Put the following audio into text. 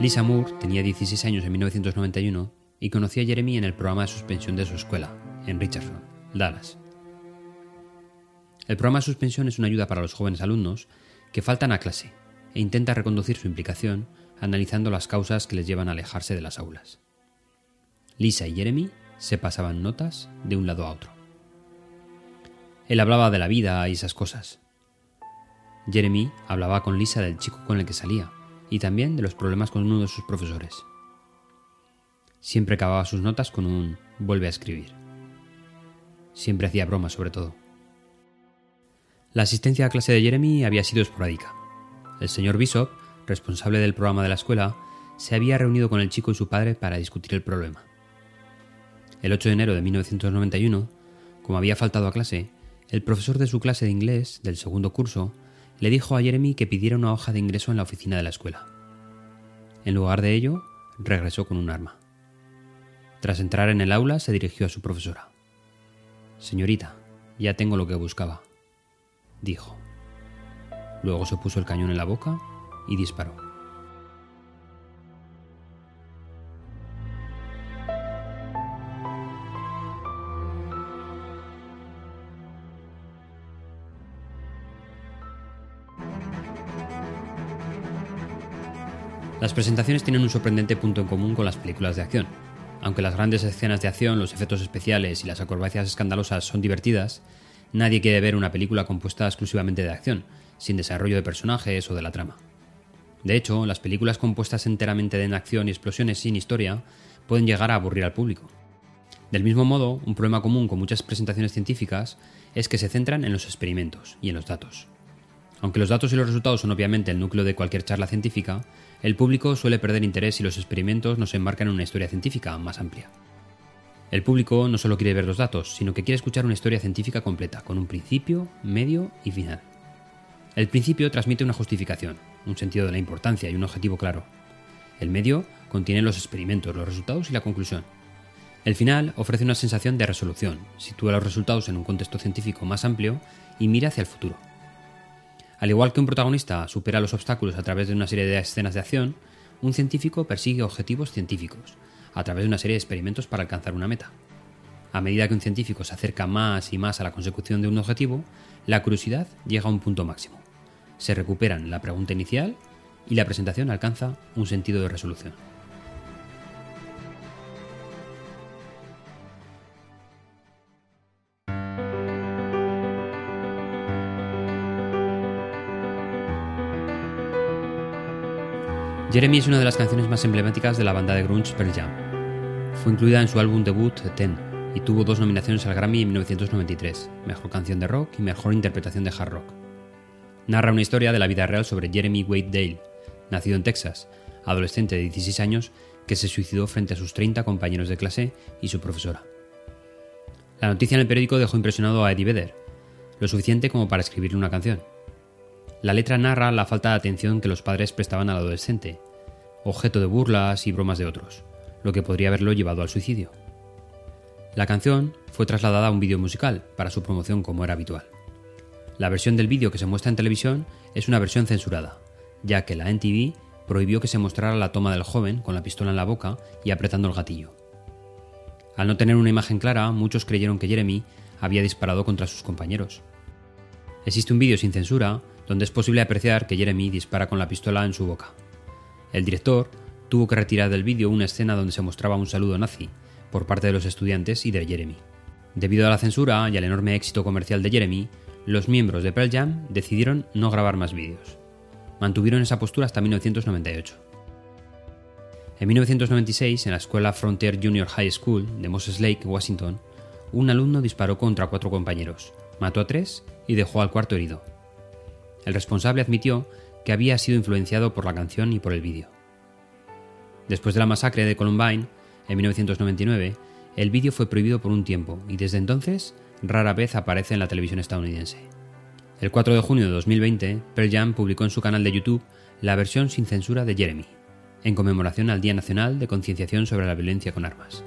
Lisa Moore tenía 16 años en 1991 y conoció a Jeremy en el programa de suspensión de su escuela, en Richardson, Dallas. El programa de suspensión es una ayuda para los jóvenes alumnos que faltan a clase e intenta reconducir su implicación analizando las causas que les llevan a alejarse de las aulas. Lisa y Jeremy se pasaban notas de un lado a otro. Él hablaba de la vida y esas cosas. Jeremy hablaba con Lisa del chico con el que salía y también de los problemas con uno de sus profesores. Siempre acababa sus notas con un vuelve a escribir. Siempre hacía bromas sobre todo. La asistencia a clase de Jeremy había sido esporádica. El señor Bishop, responsable del programa de la escuela, se había reunido con el chico y su padre para discutir el problema. El 8 de enero de 1991, como había faltado a clase, el profesor de su clase de inglés del segundo curso le dijo a Jeremy que pidiera una hoja de ingreso en la oficina de la escuela. En lugar de ello, regresó con un arma. Tras entrar en el aula, se dirigió a su profesora. Señorita, ya tengo lo que buscaba dijo. Luego se puso el cañón en la boca y disparó. Las presentaciones tienen un sorprendente punto en común con las películas de acción. Aunque las grandes escenas de acción, los efectos especiales y las acrobacias escandalosas son divertidas, Nadie quiere ver una película compuesta exclusivamente de acción, sin desarrollo de personajes o de la trama. De hecho, las películas compuestas enteramente de acción y explosiones sin historia pueden llegar a aburrir al público. Del mismo modo, un problema común con muchas presentaciones científicas es que se centran en los experimentos y en los datos. Aunque los datos y los resultados son obviamente el núcleo de cualquier charla científica, el público suele perder interés si los experimentos no se embarcan en una historia científica más amplia. El público no solo quiere ver los datos, sino que quiere escuchar una historia científica completa, con un principio, medio y final. El principio transmite una justificación, un sentido de la importancia y un objetivo claro. El medio contiene los experimentos, los resultados y la conclusión. El final ofrece una sensación de resolución, sitúa los resultados en un contexto científico más amplio y mira hacia el futuro. Al igual que un protagonista supera los obstáculos a través de una serie de escenas de acción, un científico persigue objetivos científicos, a través de una serie de experimentos para alcanzar una meta. A medida que un científico se acerca más y más a la consecución de un objetivo, la curiosidad llega a un punto máximo. Se recuperan la pregunta inicial y la presentación alcanza un sentido de resolución. Jeremy es una de las canciones más emblemáticas de la banda de grunge Pearl Jam. Fue incluida en su álbum debut Ten y tuvo dos nominaciones al Grammy en 1993, Mejor Canción de Rock y Mejor Interpretación de Hard Rock. Narra una historia de la vida real sobre Jeremy Wade Dale, nacido en Texas, adolescente de 16 años que se suicidó frente a sus 30 compañeros de clase y su profesora. La noticia en el periódico dejó impresionado a Eddie Vedder, lo suficiente como para escribirle una canción. La letra narra la falta de atención que los padres prestaban al adolescente, objeto de burlas y bromas de otros, lo que podría haberlo llevado al suicidio. La canción fue trasladada a un vídeo musical para su promoción como era habitual. La versión del vídeo que se muestra en televisión es una versión censurada, ya que la NTV prohibió que se mostrara la toma del joven con la pistola en la boca y apretando el gatillo. Al no tener una imagen clara, muchos creyeron que Jeremy había disparado contra sus compañeros. Existe un vídeo sin censura donde es posible apreciar que Jeremy dispara con la pistola en su boca. El director tuvo que retirar del vídeo una escena donde se mostraba un saludo nazi por parte de los estudiantes y de Jeremy. Debido a la censura y al enorme éxito comercial de Jeremy, los miembros de Pearl Jam decidieron no grabar más vídeos. Mantuvieron esa postura hasta 1998. En 1996, en la escuela Frontier Junior High School de Moses Lake, Washington, un alumno disparó contra cuatro compañeros, mató a tres y dejó al cuarto herido. El responsable admitió que había sido influenciado por la canción y por el vídeo. Después de la masacre de Columbine, en 1999, el vídeo fue prohibido por un tiempo y desde entonces rara vez aparece en la televisión estadounidense. El 4 de junio de 2020, Pearl Jam publicó en su canal de YouTube la versión sin censura de Jeremy, en conmemoración al Día Nacional de Concienciación sobre la Violencia con Armas.